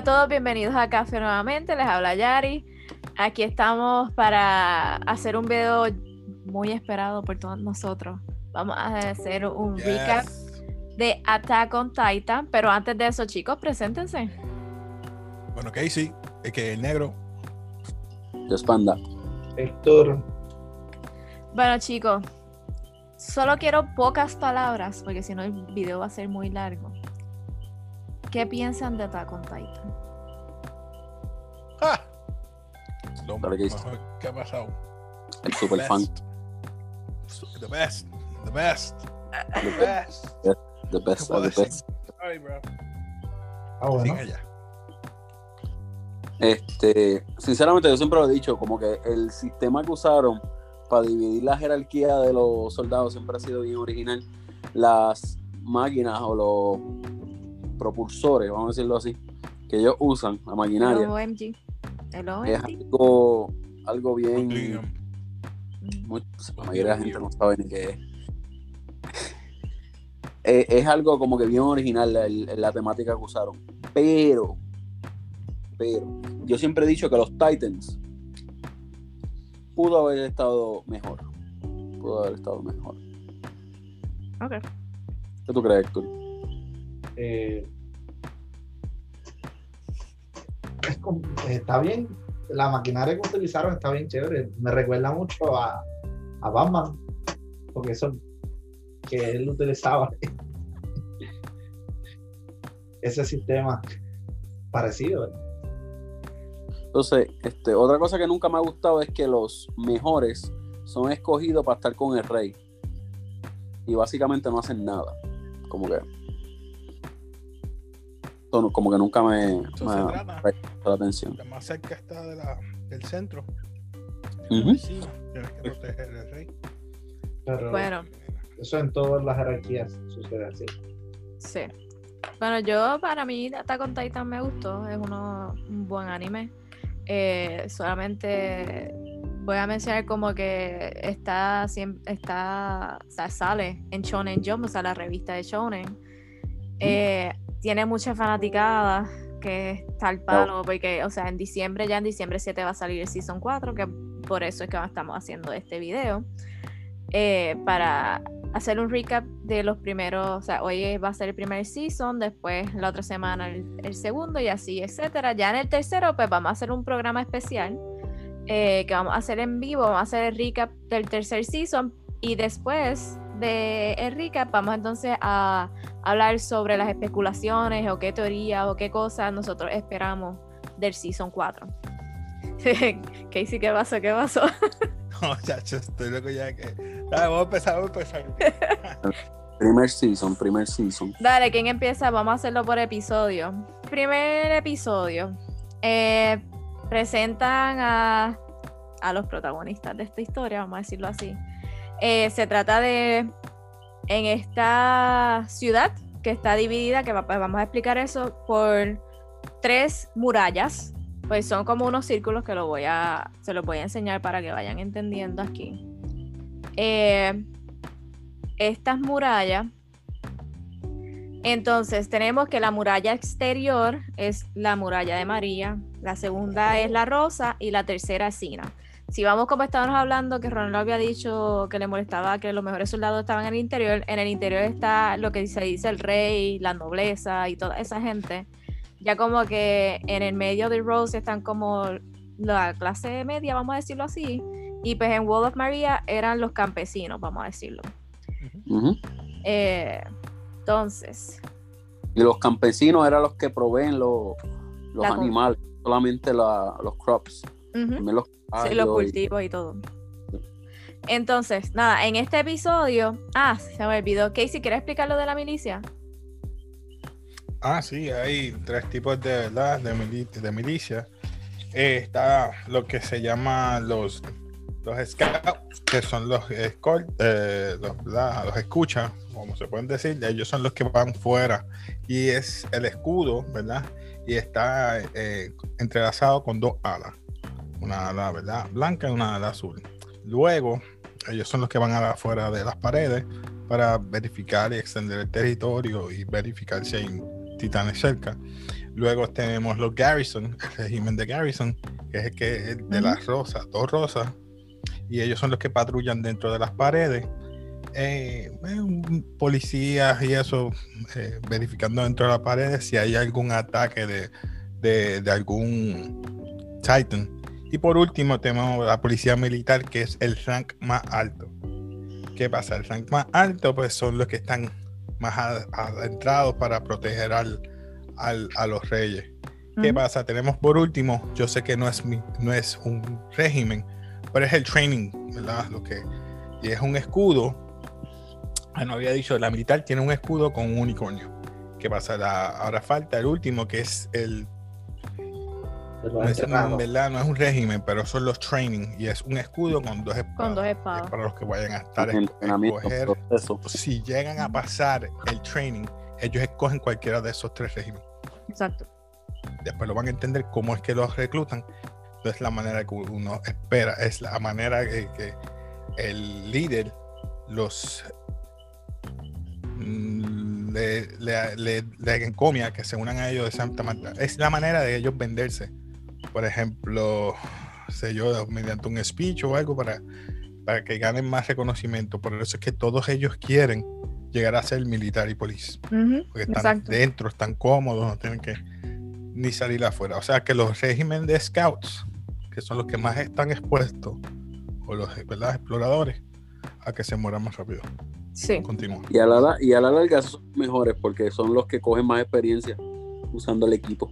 Hola a todos, bienvenidos a Café nuevamente, les habla Yari. Aquí estamos para hacer un video muy esperado por todos nosotros. Vamos a hacer un recap de Attack on Titan, pero antes de eso, chicos, preséntense. Bueno, Casey, es que el negro. Yo Panda. Héctor. Bueno, chicos, solo quiero pocas palabras, porque si no el video va a ser muy largo. ¿Qué piensan de Attack on Titan? ¡Ah! Lo mejor que ha pasado. El super fan. The best. The best. The best. The best ¿Qué puedo of the best. Sorry, bro. Ah, bueno. Este, sinceramente, yo siempre lo he dicho, como que el sistema que usaron para dividir la jerarquía de los soldados siempre ha sido bien original. Las máquinas o los propulsores, vamos a decirlo así, que ellos usan, la El maquinaria, OMG. El es OMG. algo, algo bien. Muy- la mayoría de la gente no sabe ni qué es. Eh, es algo como que bien original la, el- la temática que usaron. Pero, pero, yo siempre he dicho que los Titans pudo haber estado mejor. Pudo haber estado mejor. Ok. ¿Qué tú crees, Héctor? Eh, eh, está bien. La maquinaria que utilizaron está bien chévere. Me recuerda mucho a, Batman. Porque eso que él utilizaba. Ese sistema parecido. Entonces, este, otra cosa que nunca me ha gustado es que los mejores son escogidos para estar con el rey. Y básicamente no hacen nada. Como que. Esto no- Como que nunca me, me trata. la atención. La más cerca está de la, del centro. Encima. Tienes que proteger al rey. Pero Bueno, eso en todas las jerarquías sucede así. sí. Bueno, yo para mí Attack on Titan me gustó, es uno, un buen anime. Eh, solamente voy a mencionar como que está, está, o sea, sale en Shonen Jump, o sea, la revista de Shonen. Eh, tiene mucha fanaticada que está al palo, porque, o sea, en diciembre, ya en diciembre 7 va a salir el Season 4, que por eso es que estamos haciendo este video. eh, para hacer un recap de los primeros, o sea, hoy va a ser el primer season, después la otra semana el, el segundo y así, etcétera. Ya en el tercero, pues vamos a hacer un programa especial eh, que vamos a hacer en vivo, vamos a hacer el recap del tercer season y después de recap vamos entonces a hablar sobre las especulaciones o qué teorías o qué cosas nosotros esperamos del season 4. Casey, ¿qué pasó? ¿Qué pasó? No, chacho, estoy loco ya que. Dale, vamos a empezar, vamos a empezar. Primer season, primer season. Dale, ¿quién empieza? Vamos a hacerlo por episodio. Primer episodio. eh, presentan a, a los protagonistas de esta historia, vamos a decirlo así. Eh, se trata de en esta ciudad que está dividida, que pues vamos a explicar eso, por tres murallas. Pues son como unos círculos que se los voy a enseñar para que vayan entendiendo aquí. Eh, estas murallas entonces, tenemos que la muralla exterior es la muralla de María, la segunda es la rosa y la tercera es Sina. Si vamos como estábamos hablando, que Ronald había dicho que le molestaba que los mejores soldados estaban en el interior, en el interior está lo que se dice el rey, la nobleza y toda esa gente. Ya como que en el medio de Rose están como la clase media, vamos a decirlo así, y pues en Wall of Maria eran los campesinos, vamos a decirlo. Eh, entonces, Y los campesinos eran los que proveen los, los animales, solamente la- los crops. ujú. También los Sí, caballos los cultivos y todo. Entonces, nada, en este episodio. Ah, se me olvidó. Casey, ¿quieres explicar lo de la milicia? Ah, sí, hay tres tipos de verdad de, mili- de milicia. Eh, está lo que se llama los los scouts, que son los escort, eh, los, los escucha, como se pueden decir, ellos son los que van fuera y es el escudo, ¿verdad? Y está eh, entrelazado con dos alas, una ala, ¿verdad? Blanca y una ala azul. Luego, ellos son los que van afuera de las paredes para verificar y extender el territorio y verificar si hay titanes cerca. Luego tenemos los Garrison, el régimen de Garrison, que es el que es de las rosas, dos rosas, y ellos son los que patrullan dentro de las paredes. Eh, eh, policías y eso, eh, verificando dentro de las paredes si hay algún ataque de, de- de algún Titan. Y por último tenemos la policía militar, que es el rank más alto. ¿Qué pasa? El rank más alto, pues son los que están más adentrados para proteger al, al- a los reyes. ¿Qué pasa? Tenemos por último, yo sé que no es, mi- no es un régimen, pero es el training, ¿verdad? Lo que, y es un escudo. Ah, no había dicho, la militar tiene un escudo con un unicornio. ¿Qué pasa? La- ahora falta el último, que es el. No es. ¿verdad? no es un régimen, pero son los training. Y es un escudo con dos espadas. Con dos Es espadas. para los que vayan a estar En escoger. proceso. Si llegan a pasar el training, ellos escogen cualquiera de esos tres regímenes. Exacto. después lo van a entender cómo es que los reclutan. Entonces la manera que uno espera, es la manera que, que el líder los mm, le, le, le- le encomia que se unan a ellos de Santa Marta. Es la manera de ellos venderse. Por ejemplo, sé yo, mediante un speech o algo para, para que ganen más reconocimiento. Por eso es que todos ellos quieren llegar a ser militar y policía porque están Exacto. dentro, están cómodos, no tienen que ni salir afuera. O sea que los regímenes de scouts, que son los que más están expuestos, o los ¿verdad? exploradores, a que se mueran más rápido. Sí. Continúa. Y a, la, la- y a la larga son mejores porque son los que cogen más experiencia usando el equipo.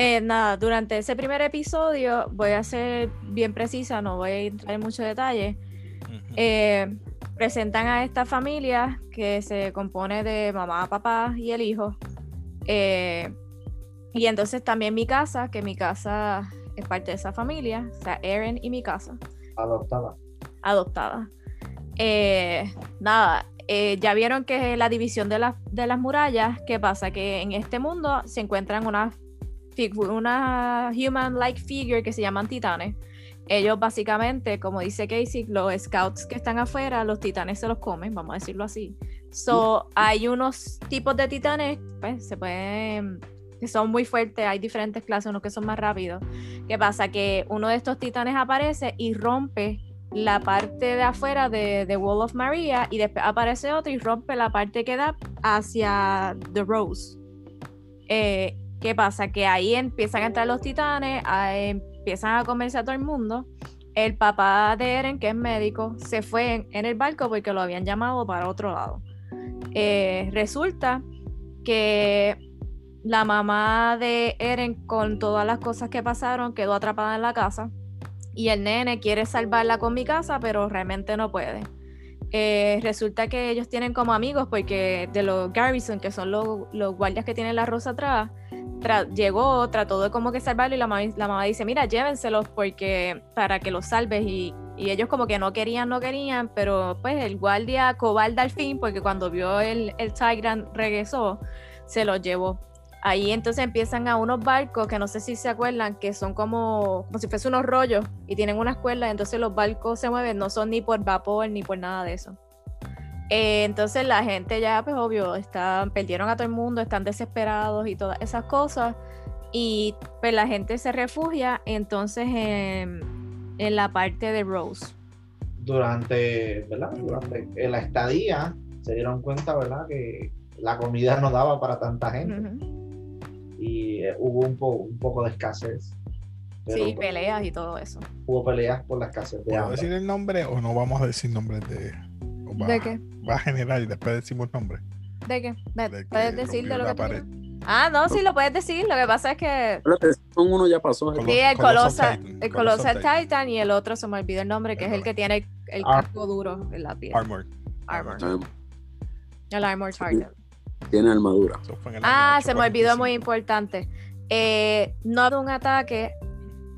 Eh, nada, durante ese primer episodio voy a ser bien precisa, no voy a entrar en mucho detalle. Eh, presentan a esta familia que se compone de mamá, papá y el hijo. Eh, y entonces también mi casa, que mi casa es parte de esa familia, o sea, Eren y mi casa, adoptada. adoptada. Eh, nada, eh, ya vieron que la división de, las de las murallas, ¿qué pasa? Que en este mundo se encuentran unas una human-like figure que se llaman titanes. Ellos básicamente, como dice Casey, los scouts que están afuera, los titanes se los comen, vamos a decirlo así. So, hay unos tipos de titanes, pues, se pueden, que son muy fuertes, hay diferentes clases, unos que son más rápidos. ¿Qué pasa? Que uno de estos titanes aparece y rompe la parte de afuera de, de Wall of Maria y después aparece otro y rompe la parte que da hacia The Rose. Eh, ¿Qué pasa? Que ahí empiezan a entrar los titanes, empiezan a comerse a todo el mundo. El papá de Eren, que es médico, se fue en, el barco porque lo habían llamado para otro lado. Eh, resulta que la mamá de Eren, con todas las cosas que pasaron, quedó atrapada en la casa. Y el nene quiere salvarla con mi casa, pero realmente no puede. Eh, resulta que ellos tienen como amigos, porque de los Garrison, que son los guardias que tienen la rosa atrás, tra- llegó, trató de como que salvarlo y la mamá, la mamá dice, mira, llévenselos porque para que los salves y, y ellos como que no querían, no querían, pero pues el guardia cobarde al fin, porque cuando vio el, el regresó, se los llevó. Ahí entonces empiezan a unos barcos que no sé si se acuerdan, que son como, como si fuese unos rollos y tienen unas cuerdas, entonces los barcos se mueven, no son ni por vapor ni por nada de eso. Eh, entonces la gente ya, pues obvio, están, perdieron a todo el mundo, están desesperados y todas esas cosas. Y pues la gente se refugia entonces en, en la parte de Rose. Durante, ¿verdad? Durante la estadía se dieron cuenta, ¿verdad? Que la comida no daba para tanta gente y eh, hubo un, po- un poco de escasez. Pero Sí, peleas y todo eso. hubo peleas por la escasez de ¿Puedo decir el nombre o no vamos a decir nombres de.? Va, ¿De qué? Va a generar y después decimos nombre. ¿De qué? ¿De- De ¿Puedes decir de lo que pared. Ah, no, sí lo puedes decir. Lo que pasa es que el son uno ya pasó. Sí, el Colossal Colossal, Titan, el Colossal Titan. Titan y el otro se me olvidó el nombre, que es el que tiene el, el casco duro en la piel. Armor. Armor. El Armor Titan. Tiene armadura. El Ah, se me olvidó 845. muy importante. Eh, no hubo un ataque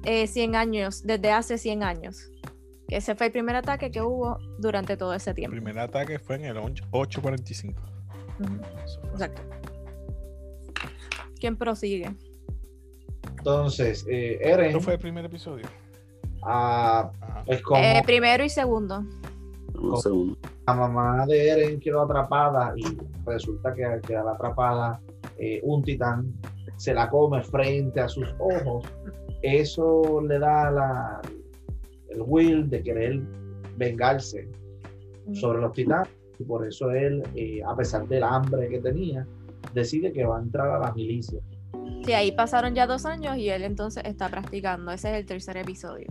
eh, 100 años, desde hace 100 años. Que ese fue el primer ataque que hubo durante todo ese El tiempo. primer ataque fue en el 8- 845. Ujú, Eso fue. Exacto. ¿Quién prosigue? Entonces, eh, Eren ¿Esto fue el primer episodio? ah, es como Eh, primero y segundo. Un segundo. la mamá de Eren quedó atrapada y resulta que al quedar atrapada eh, un titán se la come frente a sus ojos, eso le da la, el will de querer vengarse sobre los titanes y por eso él, eh, a pesar del hambre que tenía, decide que va a entrar a la milicia. Sí, ahí pasaron ya dos años y él entonces está practicando. Ese es el tercer episodio.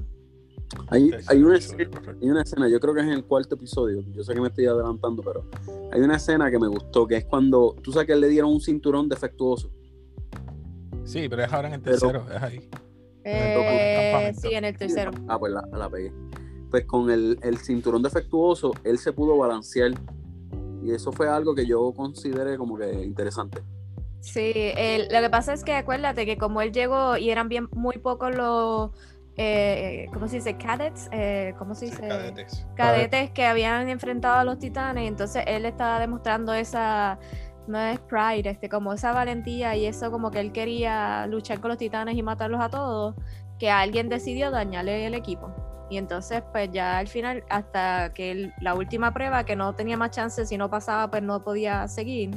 Hay, hay, una escena, hay una escena, yo creo que es en el cuarto episodio, yo sé que me estoy adelantando, pero hay una escena que me gustó, que es cuando, tú sabes que le dieron un cinturón defectuoso. Sí, pero es ahora en el Pero- tercero, es ahí. Eh, sí, en el tercero. Ah, pues la, la pegué. Pues con el, el cinturón defectuoso, él se pudo balancear. Y eso fue algo que yo consideré como que interesante. Sí, el- lo que pasa es que acuérdate que como él llegó y eran bien muy pocos los, eh, ¿cómo se dice? Cadets, eh, ¿cómo se Sí, dice? cadetes. Cadetes que habían enfrentado a los titanes, entonces él estaba demostrando esa, no es pride, este, como esa valentía y eso como que él quería luchar con los titanes y matarlos a todos, que alguien decidió dañarle el equipo. Y entonces, pues ya al final, hasta que el- la última prueba, que no tenía más chance, si no pasaba, pues no podía seguir,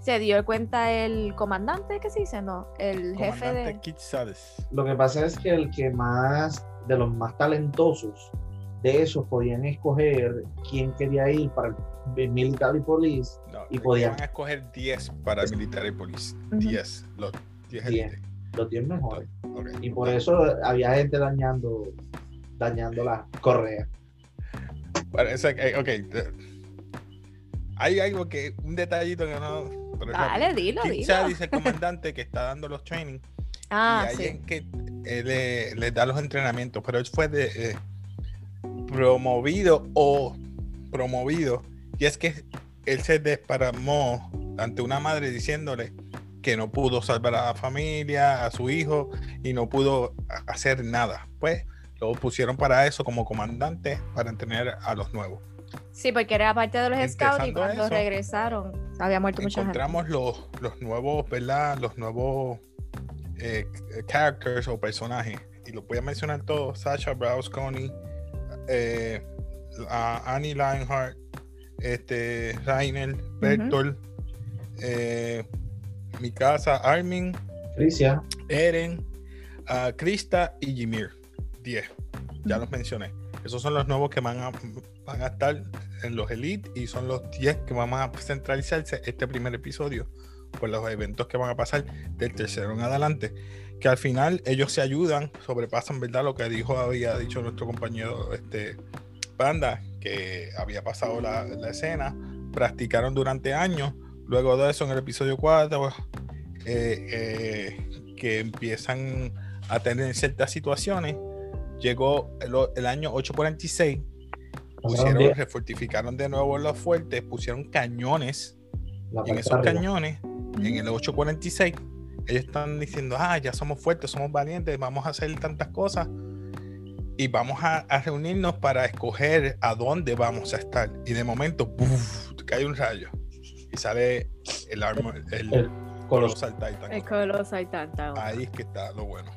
se dio cuenta el comandante, ¿qué se dice? No, el jefe Comandante de... Lo que pasa es que el que más, de los más talentosos de esos, podían escoger quién quería ir para el Military Police, No, Y podían- van a escoger 10 para Military Police. Ujú. 10. Los 10 Diez. los 10 mejores. Y por eso había gente dañando, dañando las correas. Parece que, ok. eh, Hay algo que, un detallito que no. pero Dale, rápido. dilo. Sades, el comandante que está dando los training. Ah, y hay sí. en que él le, le da los entrenamientos, pero él fue de, eh, promovido o promovido. Y es que él se desparramó ante una madre diciéndole que no pudo salvar a la familia, a su hijo, y no pudo hacer nada. Pues lo pusieron para eso como comandante, para entrenar a los nuevos. Sí, porque era parte de los scouts y cuando eso, regresaron había muerto mucha gente. encontramos los, los nuevos, ¿verdad? Los nuevos eh, characters o personajes. Y los voy a mencionar todos. Sasha Browsconi, eh, a Annie Lionheart, este, Rainer, Bertolt, eh, Mikasa, Armin, Tricia, Eren, a Krista y Ymir. 10. Ya los mencioné. Esos son los nuevos que van a, van a estar en los Elite y son los 10 que vamos a centralizarse este primer episodio por los eventos que van a pasar del tercero en adelante. Que al final ellos se ayudan, sobrepasan, ¿verdad? Lo que dijo, había dicho nuestro compañero este, Panda, que había pasado la, la escena, practicaron durante años. Luego de eso, en el episodio 4, eh, eh, que empiezan a tener ciertas situaciones. Llegó el, el año 846, pasaron pusieron, refortificaron de nuevo los fuertes, pusieron cañones. Y en esos arriba. cañones, en el 846, ellos están diciendo, ah, ya somos fuertes, somos valientes, vamos a hacer tantas cosas y vamos a, a reunirnos para escoger a dónde vamos a estar. Y de momento, ¡buf! cae un rayo y sale el armor, el, El Colos- Colossal Titan. El Colossal Titan. Ahí es que está lo bueno.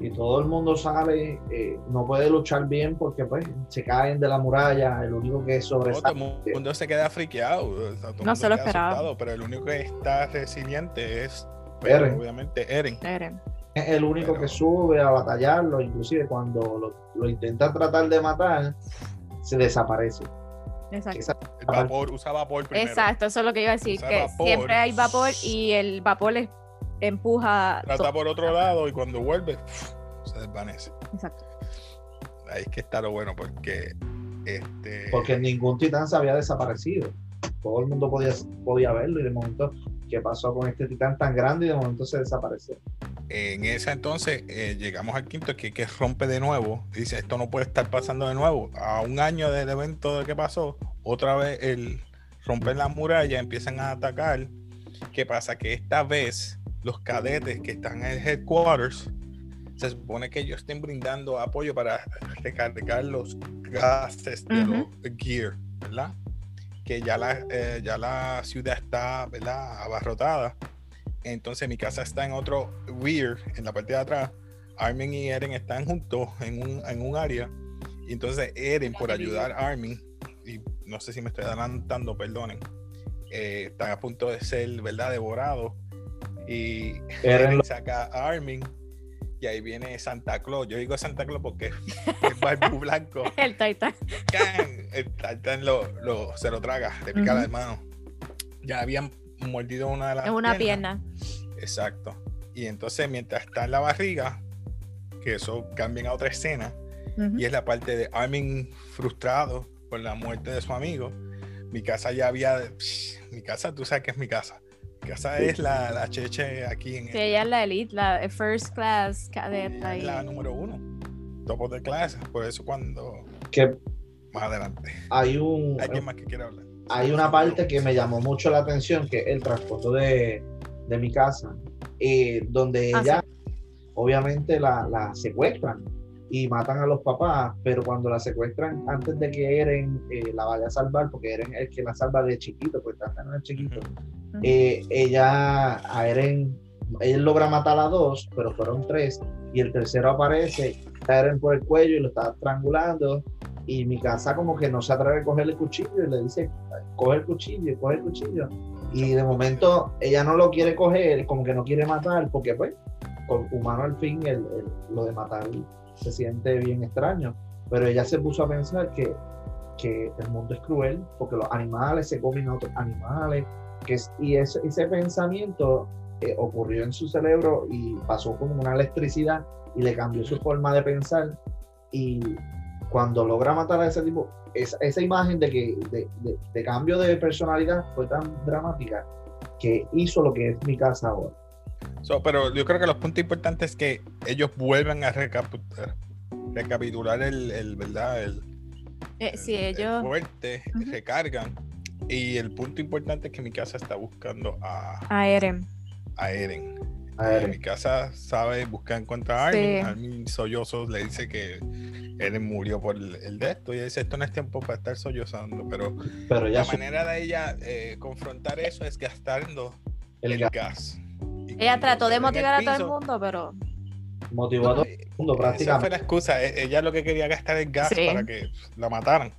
y todo el mundo sale, eh, no puede luchar bien porque pues se caen de la muralla, el único que Todo sobresale. el mundo se queda friqueado. o sea, todo No se lo esperaba. asustado, pero el único que está resiliente es, pues, Eren. obviamente, Eren. Eren. Es el único Pero- que sube a batallarlo, inclusive cuando lo, lo intenta tratar de matar, se desaparece. Exacto. Esa- El vapor, usa vapor primero. Exacto, eso es lo que iba a decir, Usa que vapor. siempre hay vapor y el vapor les empuja. Trata por otro lado y cuando vuelve, se desvanece. Exacto. Ahí es que está lo bueno, porque este. porque ningún titán se había desaparecido. Todo el mundo podía, podía verlo y de momento, ¿qué pasó con este titán tan grande? Y de momento se desapareció. En ese entonces eh, llegamos al quinto que, que rompe de nuevo. Dice, esto no puede estar pasando de nuevo. A un año del evento de que pasó, otra vez el rompen la muralla, empiezan a atacar. ¿Qué pasa? Que esta vez los cadetes que están en el headquarters, se supone que ellos estén brindando apoyo para recargar los gases de Ujú. los gear, ¿verdad? Que ya la, eh, ya la ciudad está, ¿verdad? Abarrotada. Entonces mi casa está en otro rear, en la parte de atrás. Armin y Eren están juntos en un, en un área. Y entonces Eren, por ayudar a Armin, y no sé si me estoy adelantando, perdonen, eh, está a punto de ser, ¿verdad?, devorado. Y Eren saca a Armin. Y ahí viene Santa Claus. Yo digo Santa Claus porque es barbu blanco. El Titan. ¡Can! El Titan lo, lo- se lo traga, le pica la Ujú. mano. Ya habían mordido una de las Es una piernas. pierna. Exacto. Y entonces, mientras está en la barriga, que eso cambia a otra escena, y es la parte de Armin frustrado por la muerte de su amigo. Mi casa ya había. psh, mi casa, tú sabes que es mi casa. Mi casa es la, la cheche aquí en Sí, ella es la elite, la first class cadet ella ahí. es la número uno. Top of the class. Por eso, cuando. Que Más adelante. hay un ¿Alguien más que quiera hablar? Hay una parte que me llamó mucho la atención, que es el trasfondo de, de mi casa, eh, donde Ah, ella, obviamente, la, la secuestran y matan a los papás, pero cuando la secuestran, antes de que Eren eh, la vaya a salvar, porque Eren es el que la salva de chiquito, pues también es chiquito, Ujú. eh, ella, a Eren, él logra matar a dos, pero fueron tres, y el tercero aparece, está Eren por el cuello y lo está estrangulando, y mi casa como que no se atreve a coger el cuchillo y le dice, coge el cuchillo, coge el cuchillo, y de momento ella no lo quiere coger, como que no quiere matar, porque pues, humano al fin, el- lo de matar se siente bien extraño, pero ella se puso a pensar que, que el mundo es cruel, porque los animales se comen a otros animales, y ese, ese pensamiento eh, ocurrió en su cerebro y pasó como una electricidad y le cambió su forma de pensar y cuando logra matar a ese tipo, esa, esa imagen de que de, de- de cambio de personalidad fue tan dramática que hizo lo que es mi casa ahora. So, pero yo creo que los puntos importantes es que ellos vuelven a recapitular el, el, ¿verdad? El, Eh, sí, el- el ellos. fuerte, recargan. Y el punto importante es que mi casa está buscando a, A Eren. a Eren. Eh, Eren. mi casa sabe, busca encuentra a Armin. Sí. Armin sollozo le dice que Eren murió por el, el de esto. Y ella dice: Esto no es tiempo para estar sollozando. Pero Pero ya la su- manera de ella eh, confrontar eso es gastando el el, gas gas. Ella trató de en motivar a todo el mundo, pero. motivó a todo eh, el mundo Esa fue prácticamente. la excusa. e- Ella lo que quería gastar el gas Sí. para que la mataran.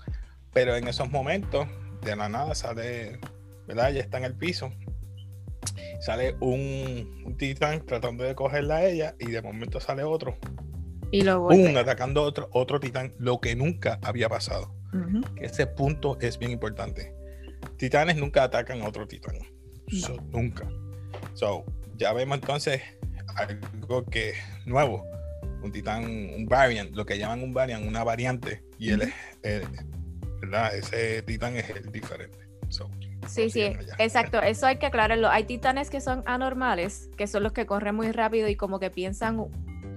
Pero en esos momentos, de la nada sale, ¿verdad? Ella está en el piso. Sale un, un titán tratando de cogerla a ella y de momento sale otro. Y lo golpea. atacando otro, otro titán, lo que nunca había pasado. Ese punto es bien importante. Titanes nunca atacan a otro titán. So, nunca. So, ya vemos entonces algo que nuevo. Un titán, un variant, lo que llaman un variant, una variante. Y él es, eh, ¿verdad? Ese titán es el diferente. So, Sí, sí, exacto. Eso hay que aclararlo. Hay titanes que son anormales, que son los que corren muy rápido y como que piensan,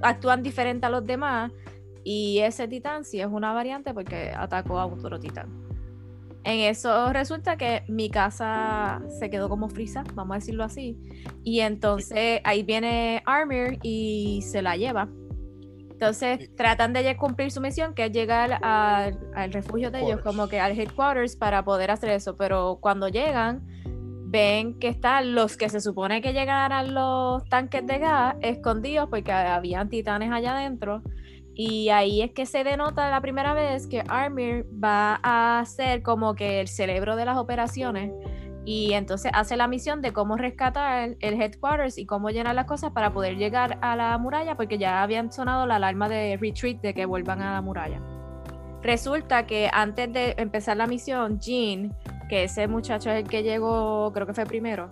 actúan diferente a los demás. Y ese titán sí es una variante porque atacó a otro titán. En eso resulta que mi casa se quedó como frisa, vamos a decirlo así. Y entonces ahí viene Armir y se la lleva. Entonces tratan de cumplir su misión, que es llegar al, al refugio de ellos, como que al headquarters para poder hacer eso. Pero cuando llegan, ven que están los que se supone que llegaran los tanques de gas escondidos porque habían titanes allá adentro. Y ahí es que se denota la primera vez que Armir va a ser como que el cerebro de las operaciones. Y entonces hace la misión de cómo rescatar el headquarters y cómo llenar las cosas para poder llegar a la muralla, porque ya habían sonado la alarma de retreat de que vuelvan a la muralla. Resulta que antes de empezar la misión, Jean, que ese muchacho es el que llegó, creo que fue primero,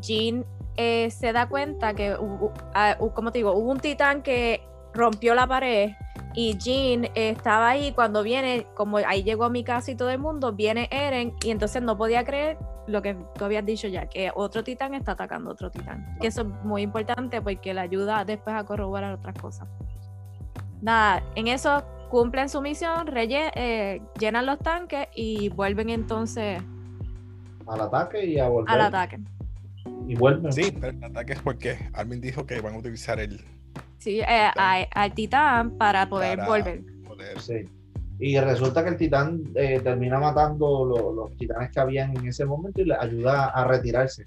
Jean eh, se da cuenta que, hubo- ah, como te digo, hubo un titán que rompió la pared y Jean estaba ahí cuando viene, como ahí llegó a mi casa y todo el mundo, viene Eren y entonces no podía creer lo que tú habías dicho ya, que otro titán está atacando a otro titán. Que eso es muy importante porque le ayuda después a corroborar otras cosas. Nada, en eso cumplen su misión, relle- eh, llenan los tanques y vuelven entonces al ataque y a volver. al ataque. Y vuelven. sí, pero el ataque es porque Armin dijo que van a utilizar el Sí, eh, a- al titán para poder Para- volver. poder. Sí. Y resulta que el titán eh, termina matando lo- los titanes que habían en ese momento y le ayuda a retirarse.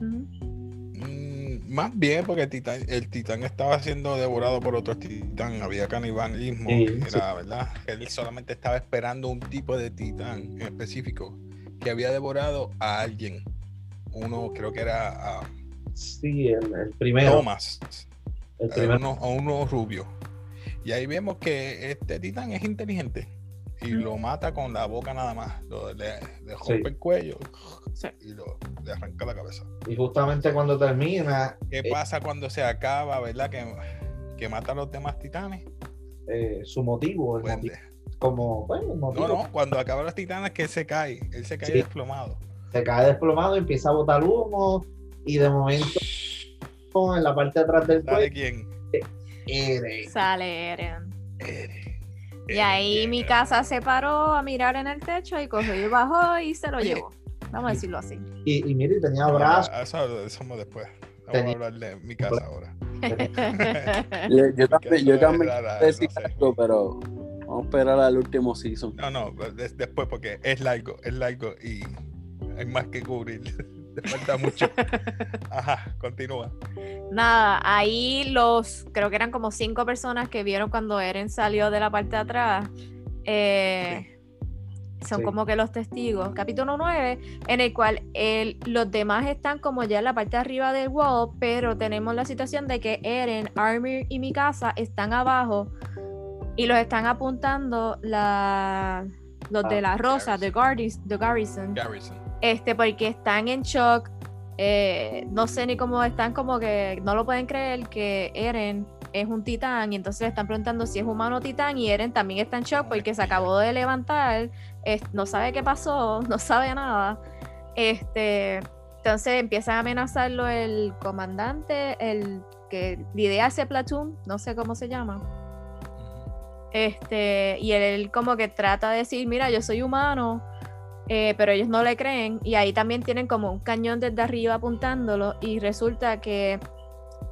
Mm, más bien porque el titán, el titán estaba siendo devorado por otro titán, había canibalismo, Sí, era verdad. Él solamente estaba esperando un tipo de titán en específico que había devorado a alguien. Uno creo que era a Sí, el, el primero. Thomas, El a primero. uno, a uno rubio. Y ahí vemos que este titán es inteligente y lo mata con la boca nada más. Lo- le, le rompe Sí. el cuello Sí. y lo, le arranca la cabeza. Y justamente cuando termina, ¿Qué Eh. pasa cuando se acaba, verdad? Que, que mata a los demás titanes. eh, su motivo, el Pues, motivo, como, bueno, el motivo, no, no, cuando acaban los titanes que él se cae, él se cae Sí. desplomado. se cae desplomado, empieza a botar humo y de momento en la parte de atrás del ¿Sabe cuello, quién? Eren. Sale Eren. Eren. Y Eren ahí mi llega. casa se paró a mirar en el techo y cogió y bajó y se lo Oye. llevó. Vamos a decirlo así. Y, y mire, tenía No, brazos, Eso, eso vamos después. Vamos Tenía- a hablar de mi casa ahora. Yo, yo también, yo también decir no sé. algo, pero vamos a esperar al último season. No, no, des- después porque es largo, es largo y hay más que cubrir. Te falta mucho. Ajá, continúa. Nada, ahí los, creo que eran como cinco personas que vieron cuando Eren salió de la parte de atrás. Eh, Son Sí. como que los testigos. Capítulo 9, en el cual el, los demás están como ya en la parte de arriba del wall, pero tenemos la situación de que Eren, Armir y Mikasa están abajo y los están apuntando la, los de Ah, la rosa, The, Guardis, The Garrison Garrison. Este, porque están en shock. eh, no sé ni cómo están, como que no lo pueden creer que Eren es un titán y entonces le están preguntando si es humano o titán y Eren también está en shock porque se acabó de levantar, es- no sabe qué pasó, no sabe nada. Este, entonces empiezan a amenazarlo el comandante, el que lidera ese platoon, no sé cómo se llama. Este, y él como que trata de decir, mira, yo soy humano, eh, pero ellos no le creen. Y ahí también tienen como un cañón desde arriba apuntándolo. Y resulta que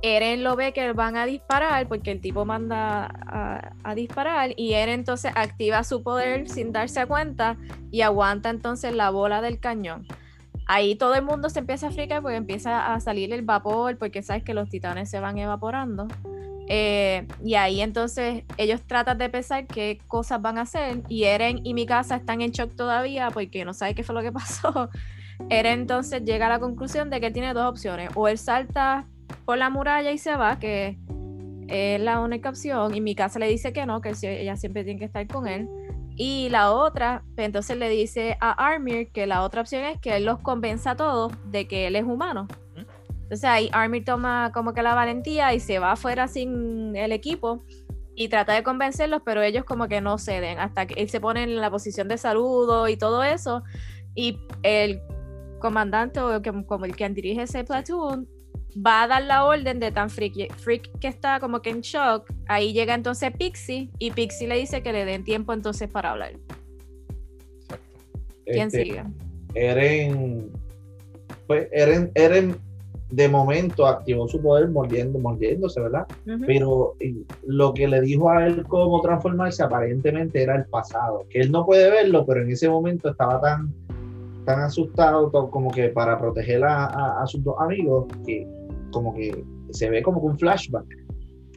Eren lo ve que van a disparar porque el tipo manda a, a disparar. Y Eren entonces activa su poder sin darse cuenta y aguanta entonces la bola del cañón. Ahí todo el mundo se empieza a fricar porque empieza a salir el vapor, porque sabes que los titanes se van evaporando. Eh, y ahí entonces ellos tratan de pensar qué cosas van a hacer y Eren y Mikasa están en shock todavía porque no sabe qué fue lo que pasó. Eren entonces llega a la conclusión de que tiene dos opciones. O él salta por la muralla y se va, que es la única opción, y Mikasa le dice que no, que ella siempre tiene que estar con él. Y la otra, pues, entonces le dice a Armir que la otra opción es que él los convenza a todos de que él es humano. Entonces ahí Armir toma como que la valentía y se va afuera sin el equipo y trata de convencerlos, pero ellos como que no ceden hasta que él se pone en la posición de saludo y todo eso. Y el comandante o que- como el que dirige ese platoon va a dar la orden de tan freak, freak que está como que en shock. Ahí llega entonces Pixie y Pixie le dice que le den tiempo entonces para hablar. Exacto. ¿Quién Este, sigue? Eren, pues Eren, Eren de momento activó su poder mordiendo, mordiéndose, ¿verdad? Ujú. Pero y, lo que le dijo a él cómo transformarse aparentemente era el pasado, que él no puede verlo, pero en ese momento estaba tan, tan asustado to- como que para proteger a, a- a sus dos amigos, que como que se ve como que un flashback.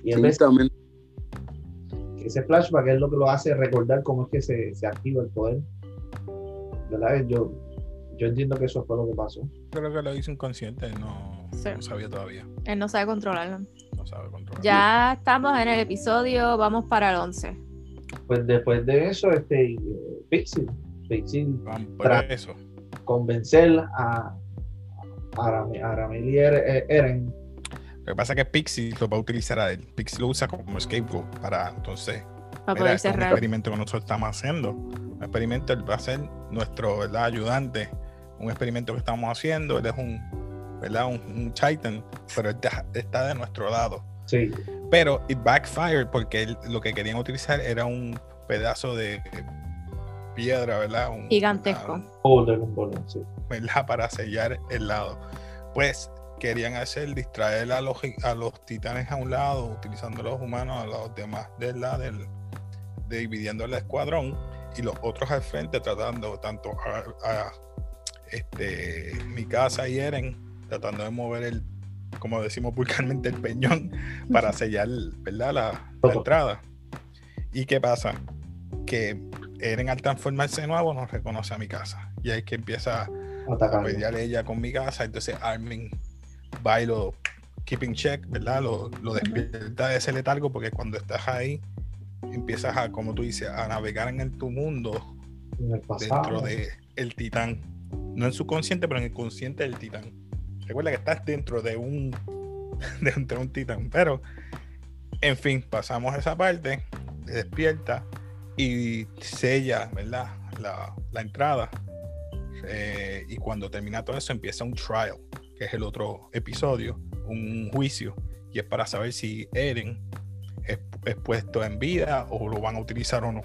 Y él que ese flashback es lo que lo hace recordar cómo es que se, se activa el poder. ¿Verdad? Yo, yo entiendo que eso fue lo que pasó. Creo que lo hizo inconsciente, no, Sí. no sabía todavía. Él no sabe controlarlo. No sabe controlar. Ya estamos en el episodio, vamos para el 11. Pues después de eso, este, eh, Pixie, Pixie Tra- eso. convencer a, a, Aram- a y Er- eh, Eren Lo que pasa es que Pixie lo va a utilizar a él. Pixie lo usa como scapegoat para entonces. Para Mira, poder este es un cerrar. experimento que nosotros estamos haciendo. Un experimento, él va a ser nuestro ¿verdad? ayudante. Un experimento que estamos haciendo. Él es un, ¿verdad? un, un Titan, pero está- está de nuestro lado. Sí, Pero it backfired porque él- lo que querían utilizar era un pedazo de piedra, ¿verdad? Un- Gigantesco. una- sí. ¿verdad? Para sellar el lado. Pues querían hacer distraer a los, a los titanes a un lado, utilizando los humanos a los demás del lado, del, dividiendo el escuadrón y los otros al frente tratando tanto a, a, este Mikasa y Eren tratando de mover el como decimos vulgarmente el peñón para sellar ¿verdad? La, la entrada y qué pasa que Eren al transformarse de nuevo no reconoce a Mikasa y ahí es que empieza a Atacando. pelear ella con Mikasa entonces Armin va y lo keep in check, ¿verdad? Lo, lo despierta de ese letargo porque cuando estás ahí empiezas a, como tú dices, a navegar en el, tu mundo En el pasado. dentro de el titán. No en su consciente, pero en el consciente del titán. Recuerda que estás dentro de un dentro de un titán. Pero, en fin, pasamos esa parte, despierta y sella, ¿verdad? La, la entrada. Eh, y cuando termina todo eso, empieza un trial, que es el otro episodio, un juicio. Y es para saber si Eren es, es puesto en vida o lo van a utilizar o no.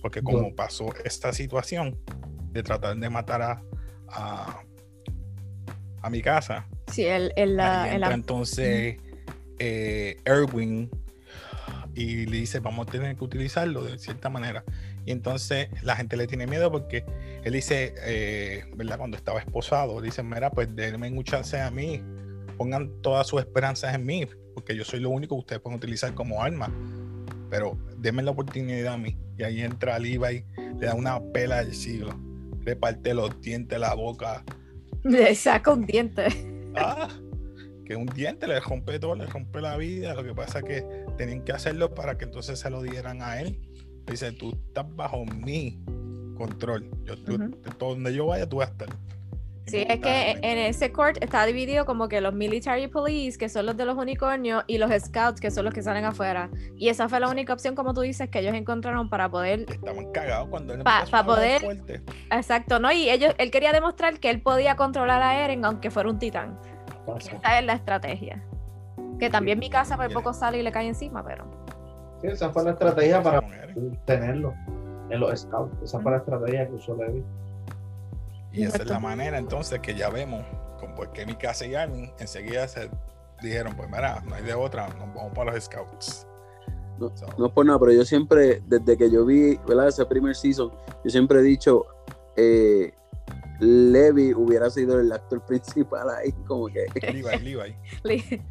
Porque como pasó esta situación de tratar de matar a, a, a mi casa, Sí, el, el, la, entonces eh, Erwin y le dice vamos a tener que utilizarlo de cierta manera y entonces la gente le tiene miedo porque él dice eh, verdad cuando estaba esposado dice mira pues denme un chance a mí. Pongan todas sus esperanzas en mí porque yo soy lo único que ustedes pueden utilizar como arma. Pero denme la oportunidad a mí y ahí entra Levi le da una pela del siglo le parte los dientes la boca le saca un diente. Ah, que un diente le rompe todo, le rompe la vida. Lo que pasa es que tenían que hacerlo para que entonces se lo dieran a él. Dice, tú estás bajo mi control. Yo, tú- donde yo vaya, tú vas a estar. Sí, es que en ese court está dividido como que los military police, que son los de los unicornios, y los scouts, que son los que salen afuera. Y esa fue la única opción, como tú dices, que ellos encontraron para poder Estaban cagados cuando él Pa- empezó pa poder- fuerte. Exacto, ¿no? Y ellos, él quería demostrar que él podía controlar a Eren aunque fuera un titán. Esa es la estrategia. Que también mi casa por poco sale y le cae encima, pero. Sí, esa fue la estrategia para tenerlo en los scouts. Esa fue la estrategia que usó Levi. Y esa es la manera entonces que ya vemos con por qué mi casa y Armin enseguida se dijeron, pues mira, no hay de otra, nos vamos para los scouts. No, So, no es por nada, pero yo siempre, desde que yo vi ¿verdad? ese primer season, yo siempre he dicho, eh, Levi hubiera sido el actor principal ahí, como que Levi, Levi,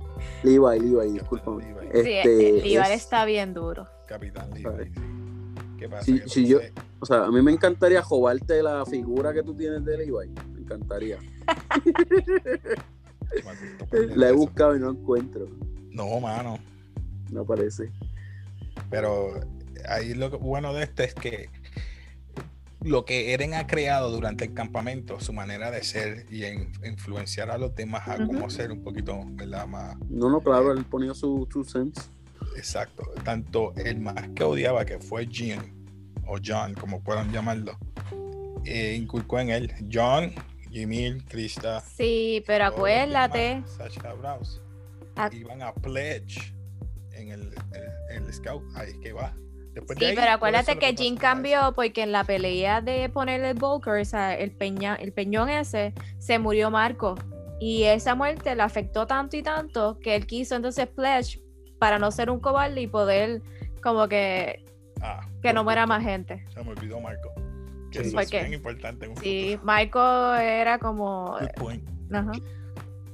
Levi, Levi, discúlpame. Levi. Este, el Ibar es- está bien duro. Capitán Levi. Sí. ¿Qué pasa? Si- si yo- O sea, a mí me encantaría jovarte la figura que tú tienes de Levi. Me encantaría. La he buscado y no encuentro. No, mano. No aparece. Pero ahí lo bueno de esto es que lo que Eren ha creado durante el campamento, su manera de ser y en- influenciar a los demás a cómo ser un poquito ¿verdad? más No, no, claro, él ponía su two cents. Exacto. Tanto el más que odiaba, que fue Jean, o John, como puedan llamarlo, eh, inculcó en él. John, Jimmy, Krista. Sí, pero acuérdate. Sasha Browse, ac- iban a pledge en el, el- el scout. Ahí es que va. Después Sí, ahí, pero acuérdate que fue cambió porque en la pelea de ponerle el Volker, o sea, el, peña, el peñón ese, se murió Marco. Y esa muerte le afectó tanto y tanto que él quiso entonces pledge para no ser un cobarde y poder como que, Ah, que no muera más gente. Se me olvidó Marco. Que Sí. eso ¿Por es qué? bien importante en un Sí, futuro. Marco era como... Good point. Ajá.